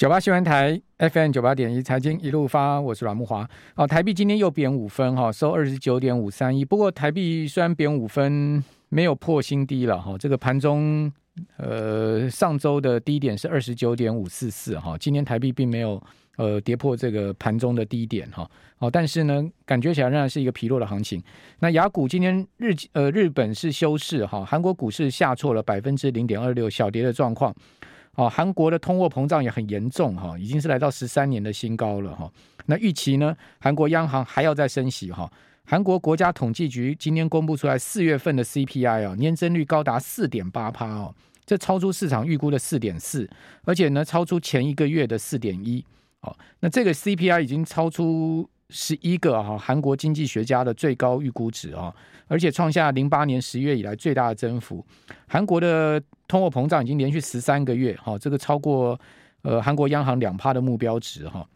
九八新闻台 FM 九八点一财经一路发，我是阮木华。哦，台币今天又贬五分哈，收二十九点五三一。不过台币虽然贬五分，没有破新低了哈。这个盘中呃上周的低点是二十九点五四四哈，今天台币并没有呃跌破这个盘中的低点哈。哦，但是呢，感觉起来仍然是一个疲弱的行情。那雅股今天日呃日本是休市哈，韩国股市下挫了百分之零点二六，小跌的状况。哦，韩国的通货膨胀也很严重哈，已经是来到十三年的新高了哈。那预期呢，韩国央行还要再升息哈。韩国国家统计局今天公布出来四月份的 CPI 啊，年增率高达四点八趴哦，这超出市场预估的四点四，而且呢，超出前一个月的四点一。哦，那这个 CPI 已经超出十一个哈韩国经济学家的最高预估值啊，而且创下零八年十月以来最大的增幅。韩国的通货膨胀已经连续十三个月，哈，这个超过呃韩国央行两趴的目标值，哈，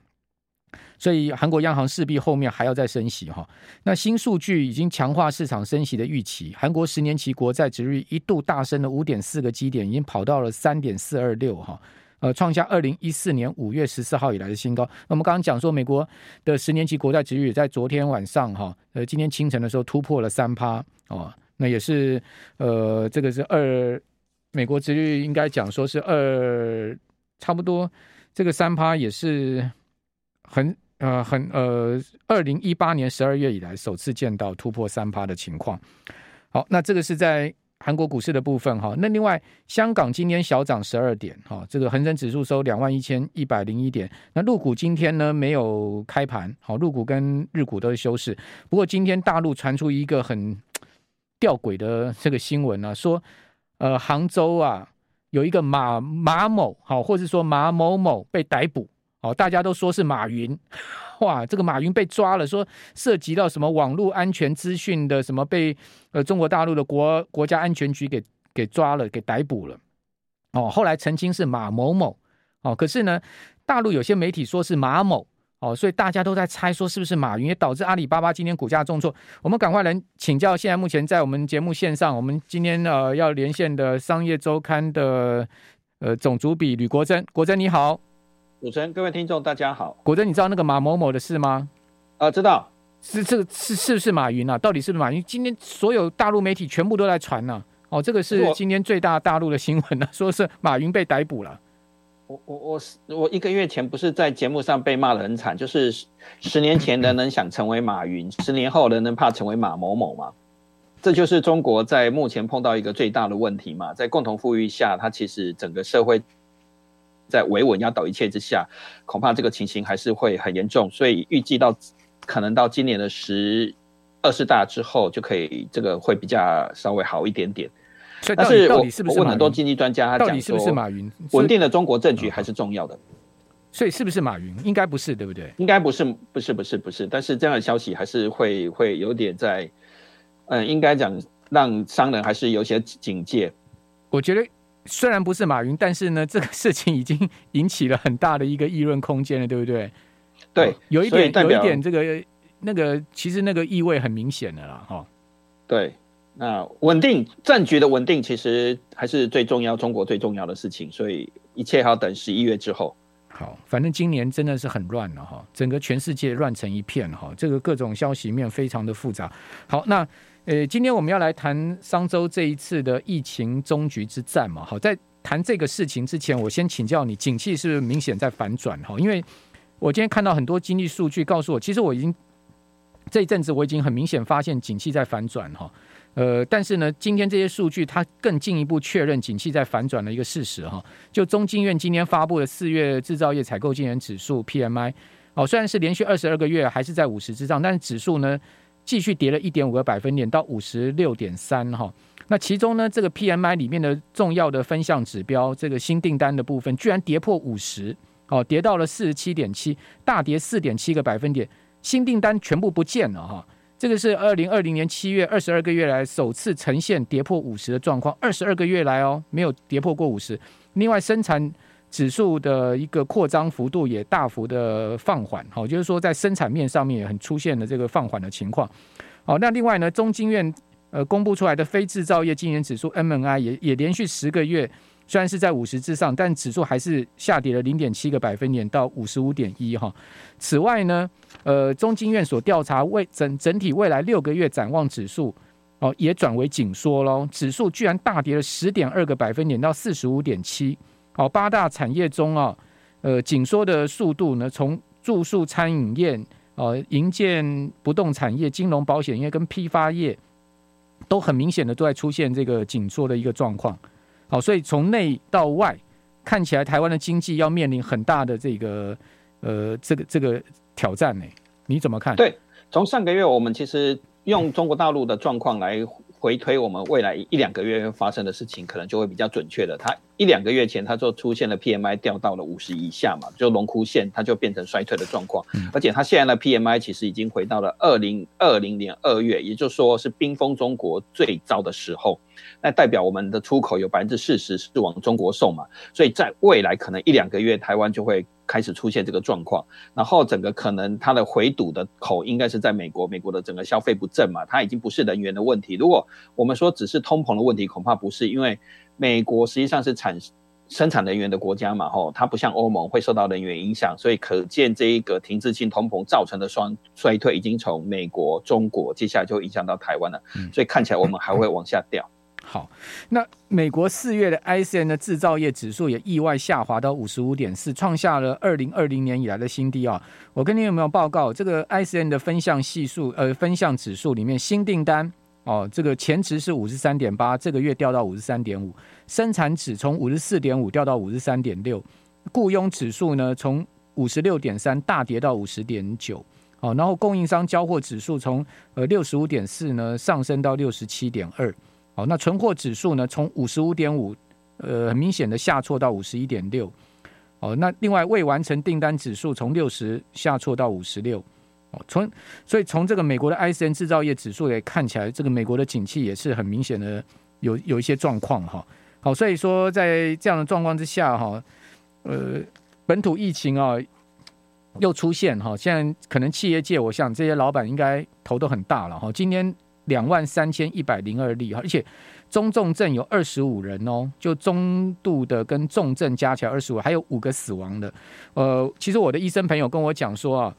所以韩国央行势必后面还要再升息，哈。那新数据已经强化市场升息的预期，韩国十年期国债殖率一度大升了五点四个基点，已经跑到了三点四二六，哈，呃，创下二零一四年五月十四号以来的新高。那我们刚刚讲说，美国的十年期国债殖率在昨天晚上，哈，呃，今天清晨的时候突破了三趴，哦，那也是呃，这个是二。美国殖率应该讲说是二，差不多这个三趴也是很呃很呃，二零一八年十二月以来首次见到突破三趴的情况。好，那这个是在韩国股市的部分哈。那另外，香港今天小涨十二点哈，这个恒生指数收两万一千一百零一点。那陆股今天呢没有开盘，好，陆股跟日股都是休市。不过今天大陆传出一个很吊诡的这个新闻啊，说。呃，杭州啊，有一个马马某，好，或者说马某某被逮捕，哦，大家都说是马云，哇，这个马云被抓了，说涉及到什么网络安全资讯的什么被呃中国大陆的国国家安全局给给抓了，给逮捕了，哦，后来澄清是马某某，哦，可是呢，大陆有些媒体说是马某。哦，所以大家都在猜说是不是马云，也导致阿里巴巴今天股价重挫。我们赶快来请教，现在目前在我们节目线上，我们今天呃要连线的商业周刊的呃总主笔吕国珍，国珍你好，主持人各位听众大家好。果真，你知道那个马某某的事吗？啊、呃，知道，是这个是是不是马云啊？到底是不是马云？今天所有大陆媒体全部都在传呢、啊。哦，这个是今天最大大陆的新闻呢、啊，说是马云被逮捕了。我我我是我一个月前不是在节目上被骂的很惨，就是十年前人人想成为马云，十年后人人怕成为马某某嘛。这就是中国在目前碰到一个最大的问题嘛，在共同富裕下，它其实整个社会在维稳压倒一切之下，恐怕这个情形还是会很严重。所以预计到可能到今年的十二十大之后，就可以这个会比较稍微好一点点。但是我问很多经济专家，他讲说，是不是马云？稳定的中国政局还是重要的。所以是不是马云？应该不是，对不对？应该不是，不是，不是，不是。但是这样的消息还是会会有点在，嗯，应该讲让商人还是有些警戒。我觉得虽然不是马云，但是呢，这个事情已经引起了很大的一个议论空间了，对不对？对，有一点，有一点这个那个，其实那个意味很明显的啦，哈。对。那稳定战局的稳定，其实还是最重要，中国最重要的事情。所以一切还要等十一月之后。好，反正今年真的是很乱了哈，整个全世界乱成一片哈，这个各种消息面非常的复杂。好，那呃，今天我们要来谈商周这一次的疫情终局之战嘛。好，在谈这个事情之前，我先请教你，景气是不是明显在反转哈？因为我今天看到很多经济数据告诉我，其实我已经这一阵子我已经很明显发现景气在反转哈。呃，但是呢，今天这些数据它更进一步确认景气在反转的一个事实哈。就中经院今天发布的四月制造业采购经理指数 PMI，哦，虽然是连续二十二个月还是在五十之上，但是指数呢继续跌了一点五个百分点到五十六点三哈。那其中呢，这个 PMI 里面的重要的分项指标，这个新订单的部分居然跌破五十，哦，跌到了四十七点七，大跌四点七个百分点，新订单全部不见了哈。这个是二零二零年七月二十二个月来首次呈现跌破五十的状况，二十二个月来哦没有跌破过五十。另外，生产指数的一个扩张幅度也大幅的放缓，好，就是说在生产面上面也很出现了这个放缓的情况。好，那另外呢，中经院呃公布出来的非制造业经营指数 MNI 也也连续十个月虽然是在五十之上，但指数还是下跌了零点七个百分点到五十五点一哈。此外呢，呃，中经院所调查未整整体未来六个月展望指数哦，也转为紧缩喽。指数居然大跌了十点二个百分点到四十五点七。好，八大产业中啊，呃，紧缩的速度呢，从住宿、餐饮业、呃，营建、不动产业、金融、保险业跟批发业，都很明显的都在出现这个紧缩的一个状况。好，所以从内到外看起来，台湾的经济要面临很大的这个呃这个这个挑战呢？你怎么看？对，从上个月我们其实用中国大陆的状况来回推，我们未来一两个月发生的事情，可能就会比较准确的。它一两个月前，它就出现了 PMI 掉到了五十以下嘛，就龙枯线，它就变成衰退的状况。而且它现在的 PMI 其实已经回到了二零二零年二月，也就是说是冰封中国最糟的时候。那代表我们的出口有百分之四十是往中国送嘛，所以在未来可能一两个月，台湾就会开始出现这个状况。然后整个可能它的回堵的口应该是在美国，美国的整个消费不振嘛，它已经不是人员的问题。如果我们说只是通膨的问题，恐怕不是，因为美国实际上是产生产能源的国家嘛，吼，它不像欧盟会受到能源影响，所以可见这一个停滞性通膨造成的双衰退已经从美国、中国，接下来就影响到台湾了，所以看起来我们还会往下掉。好，那美国四月的 ISM 的制造业指数也意外下滑到五十五点四，创下了二零二零年以来的新低啊！我跟你有没有报告这个 ISM 的分项系数？呃，分项指数里面新订单哦，这个前值是五十三点八，这个月掉到五十三点五，生产指从五十四点五掉到五十三点六，雇佣指数呢从五十六点三大跌到五十点九，哦，然后供应商交货指数从呃六十五点四呢上升到六十七点二。哦，那存货指数呢？从五十五点五，呃，很明显的下挫到五十一点六。哦，那另外未完成订单指数从六十下挫到五十六。从所以从这个美国的 ISM 制造业指数也看起来，这个美国的景气也是很明显的有有一些状况哈。好，所以说在这样的状况之下哈，呃，本土疫情啊又出现哈，现在可能企业界，我想这些老板应该头都很大了哈。今天。两万三千一百零二例哈，而且中重症有二十五人哦，就中度的跟重症加起来二十五，还有五个死亡的。呃，其实我的医生朋友跟我讲说啊，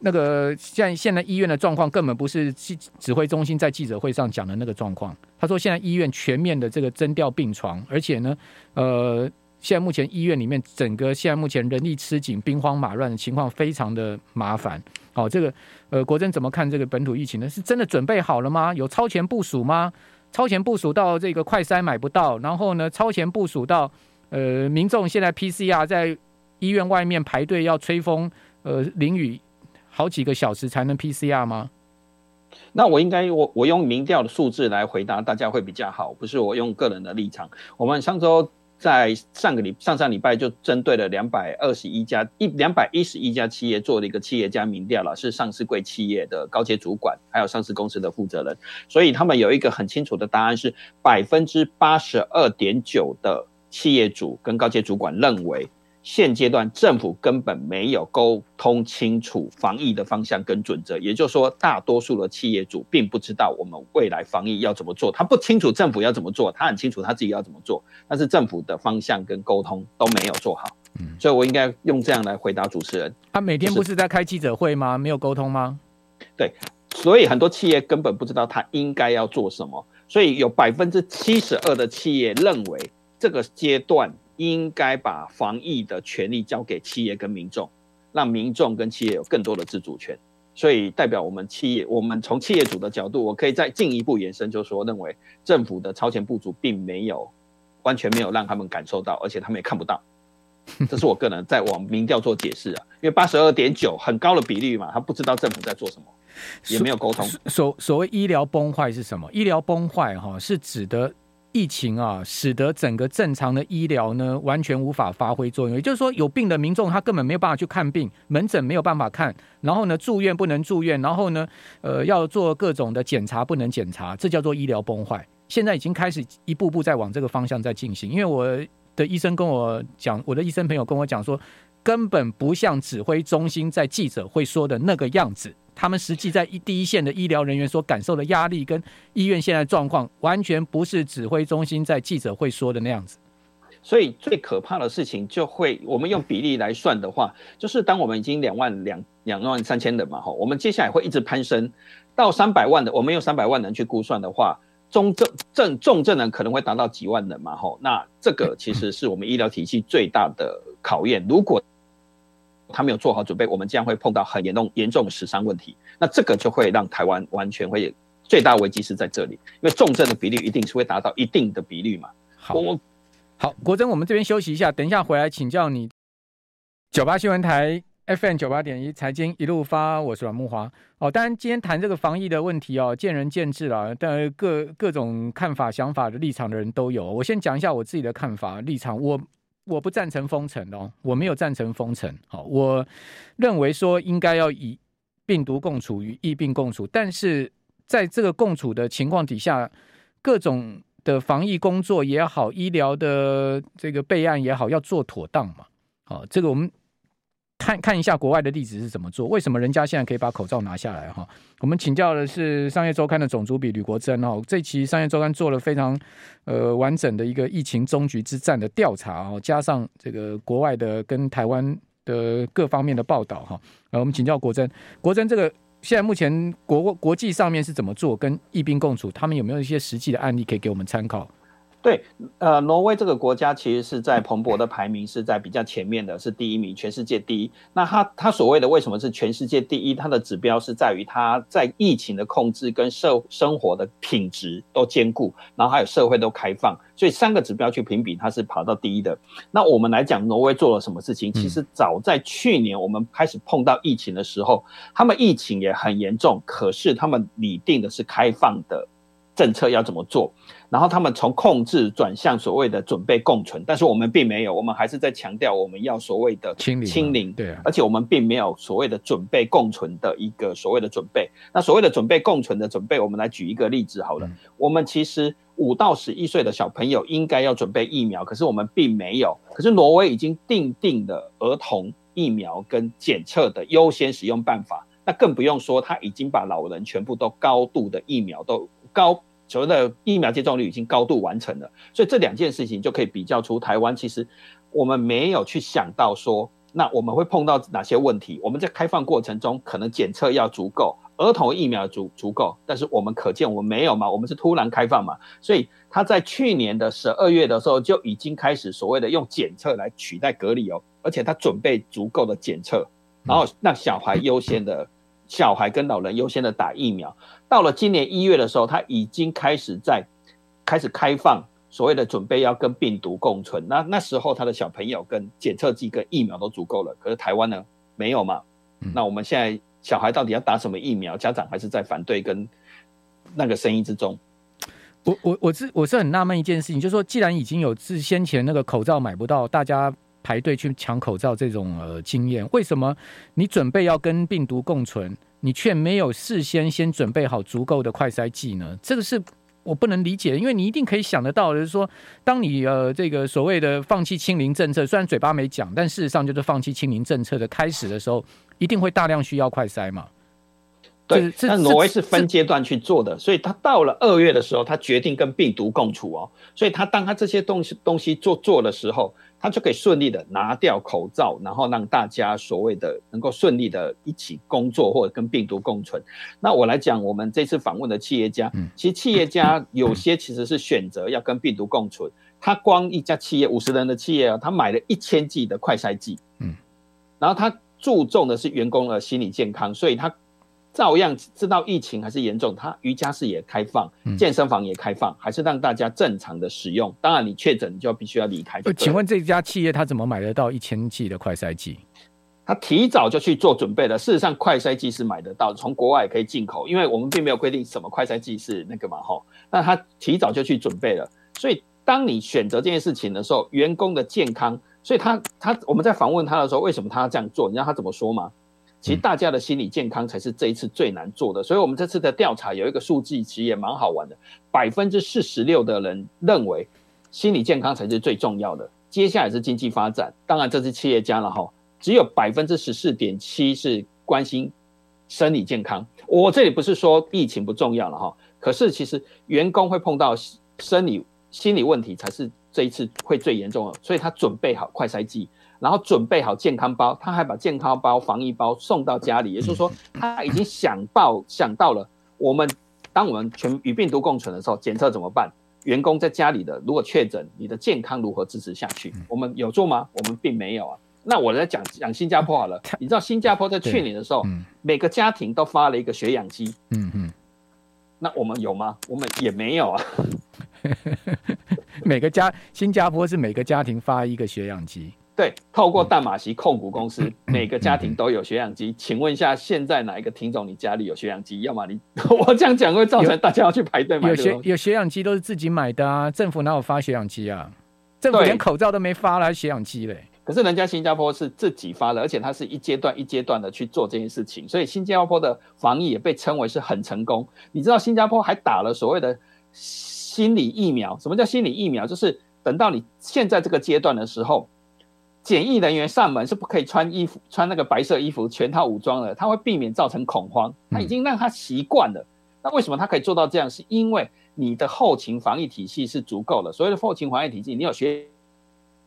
那个现在现在医院的状况根本不是指指挥中心在记者会上讲的那个状况。他说现在医院全面的这个征调病床，而且呢，呃。现在目前医院里面整个现在目前人力吃紧、兵荒马乱的情况非常的麻烦。好，这个呃，国珍怎么看这个本土疫情呢？是真的准备好了吗？有超前部署吗？超前部署到这个快筛买不到，然后呢，超前部署到呃，民众现在 PCR 在医院外面排队要吹风，呃，淋雨好几个小时才能 PCR 吗？那我应该我我用民调的数字来回答大家会比较好，不是我用个人的立场。我们上周。在上个礼上上礼拜就针对了两百二十一家一两百一十一家企业做了一个企业家民调了，是上市贵企业的高阶主管，还有上市公司的负责人，所以他们有一个很清楚的答案是百分之八十二点九的企业主跟高阶主管认为。现阶段政府根本没有沟通清楚防疫的方向跟准则，也就是说，大多数的企业主并不知道我们未来防疫要怎么做，他不清楚政府要怎么做，他很清楚他自己要怎么做，但是政府的方向跟沟通都没有做好。嗯，所以我应该用这样来回答主持人。他每天不是在开记者会吗？没有沟通吗？对，所以很多企业根本不知道他应该要做什么，所以有百分之七十二的企业认为这个阶段。应该把防疫的权利交给企业跟民众，让民众跟企业有更多的自主权。所以代表我们企业，我们从企业主的角度，我可以再进一步延伸，就是说认为政府的超前部署并没有完全没有让他们感受到，而且他们也看不到。这是我个人在往民调做解释啊，因为八十二点九很高的比例嘛，他不知道政府在做什么，也没有沟通。所所谓医疗崩坏是什么？医疗崩坏哈是指的。疫情啊，使得整个正常的医疗呢，完全无法发挥作用。也就是说，有病的民众他根本没有办法去看病，门诊没有办法看，然后呢，住院不能住院，然后呢，呃，要做各种的检查不能检查，这叫做医疗崩坏。现在已经开始一步步在往这个方向在进行。因为我的医生跟我讲，我的医生朋友跟我讲说，根本不像指挥中心在记者会说的那个样子。他们实际在一第一线的医疗人员所感受的压力，跟医院现在状况，完全不是指挥中心在记者会说的那样子。所以最可怕的事情就会，我们用比例来算的话，就是当我们已经两万两两万三千人嘛，哈，我们接下来会一直攀升到三百万的，我们用三百万人去估算的话，中症症重症人可能会达到几万人嘛，哈，那这个其实是我们医疗体系最大的考验。如果他没有做好准备，我们将会碰到很严重严重的死伤问题。那这个就会让台湾完全会最大危机是在这里，因为重症的比例一定是会达到一定的比率嘛。好，好，国珍，我们这边休息一下，等一下回来请教你。九八新闻台 FM 九八点一财经一路发，我是阮木华。哦，当然今天谈这个防疫的问题哦，见仁见智了，但各各种看法、想法的立场的人都有。我先讲一下我自己的看法立场，我。我不赞成封城哦，我没有赞成封城。好，我认为说应该要以病毒共处与疫病共处，但是在这个共处的情况底下，各种的防疫工作也好，医疗的这个备案也好，要做妥当嘛。好，这个我们。看看一下国外的例子是怎么做？为什么人家现在可以把口罩拿下来？哈，我们请教的是商业周刊的总主笔吕国珍哈。这期商业周刊做了非常呃完整的一个疫情终局之战的调查哦，加上这个国外的跟台湾的各方面的报道哈。呃，我们请教国珍，国珍这个现在目前国国际上面是怎么做跟疫病共处？他们有没有一些实际的案例可以给我们参考？对，呃，挪威这个国家其实是在彭博的排名是在比较前面的，是第一名，全世界第一。那它它所谓的为什么是全世界第一？它的指标是在于它在疫情的控制跟社生活的品质都兼顾，然后还有社会都开放，所以三个指标去评比，它是跑到第一的。那我们来讲，挪威做了什么事情？其实早在去年我们开始碰到疫情的时候，他们疫情也很严重，可是他们拟定的是开放的政策要怎么做？然后他们从控制转向所谓的准备共存，但是我们并没有，我们还是在强调我们要所谓的清零，清零，对啊，而且我们并没有所谓的准备共存的一个所谓的准备。那所谓的准备共存的准备，我们来举一个例子好了。嗯、我们其实五到十一岁的小朋友应该要准备疫苗，可是我们并没有。可是挪威已经定定了儿童疫苗跟检测的优先使用办法，那更不用说他已经把老人全部都高度的疫苗都高。所谓的疫苗接种率已经高度完成了，所以这两件事情就可以比较出台湾其实我们没有去想到说，那我们会碰到哪些问题？我们在开放过程中可能检测要足够，儿童疫苗足足够，但是我们可见我们没有嘛，我们是突然开放嘛，所以他在去年的十二月的时候就已经开始所谓的用检测来取代隔离哦，而且他准备足够的检测，然后让小孩优先的。小孩跟老人优先的打疫苗，到了今年一月的时候，他已经开始在开始开放所谓的准备要跟病毒共存。那那时候他的小朋友跟检测剂跟疫苗都足够了，可是台湾呢没有嘛？那我们现在小孩到底要打什么疫苗？家长还是在反对跟那个声音之中。我我我是我是很纳闷一件事情，就是说既然已经有自先前那个口罩买不到，大家。排队去抢口罩这种呃经验，为什么你准备要跟病毒共存，你却没有事先先准备好足够的快筛剂呢？这个是我不能理解，因为你一定可以想得到，就是说，当你呃这个所谓的放弃清零政策，虽然嘴巴没讲，但事实上就是放弃清零政策的开始的时候，一定会大量需要快筛嘛。对，那挪威是分阶段去做的，所以他到了二月的时候，他决定跟病毒共处哦，所以他当他这些东西东西做做的时候。他就可以顺利的拿掉口罩，然后让大家所谓的能够顺利的一起工作或者跟病毒共存。那我来讲，我们这次访问的企业家，其实企业家有些其实是选择要跟病毒共存。他光一家企业五十人的企业啊，他买了一千剂的快筛剂，嗯，然后他注重的是员工的心理健康，所以他。照样知道疫情还是严重，他瑜伽室也开放，健身房也开放，还是让大家正常的使用。当然，你确诊你就必须要离开。请问这家企业他怎么买得到一千剂的快筛剂？他提早就去做准备了。事实上，快筛剂是买得到，从国外也可以进口，因为我们并没有规定什么快筛剂是那个嘛吼。那他提早就去准备了，所以当你选择这件事情的时候，员工的健康，所以他他我们在访问他的时候，为什么他要这样做？你知道他怎么说吗？其实大家的心理健康才是这一次最难做的，所以我们这次的调查有一个数据，其实也蛮好玩的，百分之四十六的人认为心理健康才是最重要的，接下来是经济发展，当然这是企业家了哈，只有百分之十四点七是关心生理健康。我这里不是说疫情不重要了哈，可是其实员工会碰到生理心理问题才是这一次会最严重的，所以他准备好快筛剂，然后准备好健康包，他还把健康包、防疫包送到家里，也就是说他已经想到 想到了，我们当我们全与病毒共存的时候，检测怎么办？员工在家里的如果确诊，你的健康如何支持下去？我们有做吗？我们并没有啊。那我来讲讲新加坡好了，你知道新加坡在去年的时候，每个家庭都发了一个血氧机，嗯嗯，那我们有吗？我们也没有啊。每个家新加坡是每个家庭发一个血氧机，对，透过淡马锡控股公司，每个家庭都有血氧机。请问一下，现在哪一个听众你家里有血氧机？要么你 我这样讲会造成大家要去排队买。有血有血氧机都是自己买的啊，政府哪有发血氧机啊？政府连口罩都没发了，还血氧机嘞？可是人家新加坡是自己发的，而且它是一阶段一阶段的去做这件事情，所以新加坡的防疫也被称为是很成功。你知道新加坡还打了所谓的心理疫苗？什么叫心理疫苗？就是等到你现在这个阶段的时候，检疫人员上门是不可以穿衣服、穿那个白色衣服、全套武装的，他会避免造成恐慌。他已经让他习惯了。那为什么他可以做到这样？是因为你的后勤防疫体系是足够的。所谓的后勤防疫体系，你有学。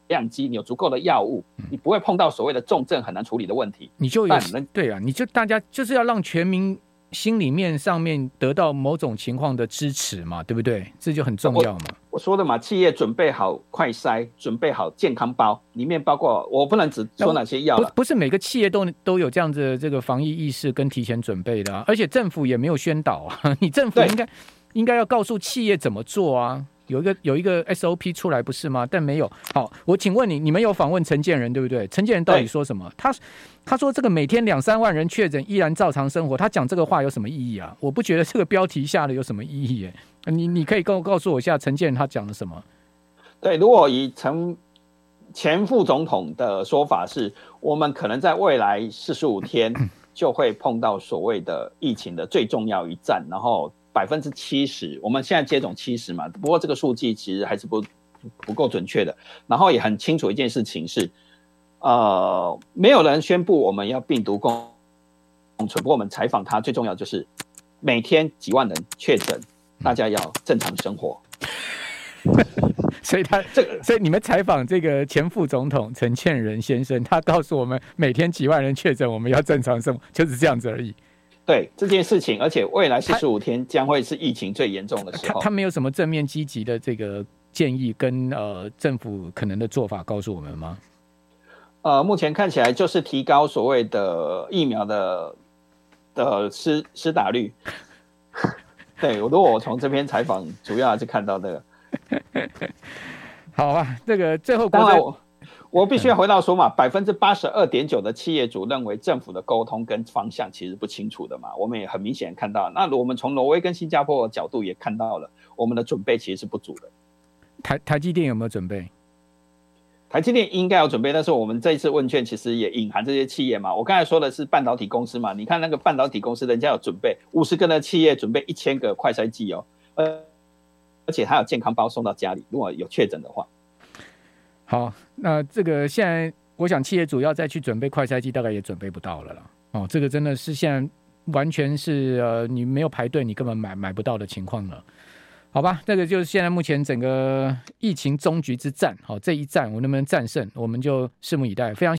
样机，你有足够的药物，你不会碰到所谓的重症很难处理的问题。你就有对啊，你就大家就是要让全民心里面上面得到某种情况的支持嘛，对不对？这就很重要嘛。我，说的嘛，企业准备好快筛，准备好健康包，里面包括我不能只说哪些药了。不，不是每个企业都都有这样子的这个防疫意识跟提前准备的啊，而且政府也没有宣导啊。你政府应该应该要告诉企业怎么做啊。有一个有一个 SOP 出来不是吗？但没有。好，我请问你，你们有访问陈建仁对不对？陈建仁到底说什么？他他说这个每天两三万人确诊依然照常生活，他讲这个话有什么意义啊？我不觉得这个标题下的有什么意义耶。你你可以告告诉我一下陈建仁他讲了什么？对，如果以陈前副总统的说法是，我们可能在未来四十五天就会碰到所谓的疫情的最重要一站，然后。百分之七十，我们现在接种七十嘛，不过这个数据其实还是不不够准确的。然后也很清楚一件事情是，呃，没有人宣布我们要病毒共存。不过我们采访他，最重要就是每天几万人确诊，大家要正常生活。所以他 这个，所以你们采访这个前副总统陈建仁先生，他告诉我们每天几万人确诊，我们要正常生活，就是这样子而已。对这件事情，而且未来四十五天将会是疫情最严重的时候。他，他没有什么正面积极的这个建议跟呃政府可能的做法告诉我们吗？呃，目前看起来就是提高所谓的疫苗的的施施打率。对，如果我从这篇采访主要还是看到这个。好吧，这个最后当然我。我必须要回到说嘛，百分之八十二点九的企业主认为政府的沟通跟方向其实不清楚的嘛。我们也很明显看到，那我们从挪威跟新加坡的角度也看到了，我们的准备其实是不足的。台台积电有没有准备？台积电应该有准备，但是我们这一次问卷其实也隐含这些企业嘛。我刚才说的是半导体公司嘛，你看那个半导体公司，人家有准备五十个的企业准备一千个快筛剂哦，呃，而且还有健康包送到家里，如果有确诊的话。好，那这个现在，我想企业主要再去准备快筛机，大概也准备不到了啦。哦，这个真的是现在完全是呃，你没有排队，你根本买买不到的情况了。好吧，这个就是现在目前整个疫情终局之战。好，这一战我能不能战胜，我们就拭目以待。非常。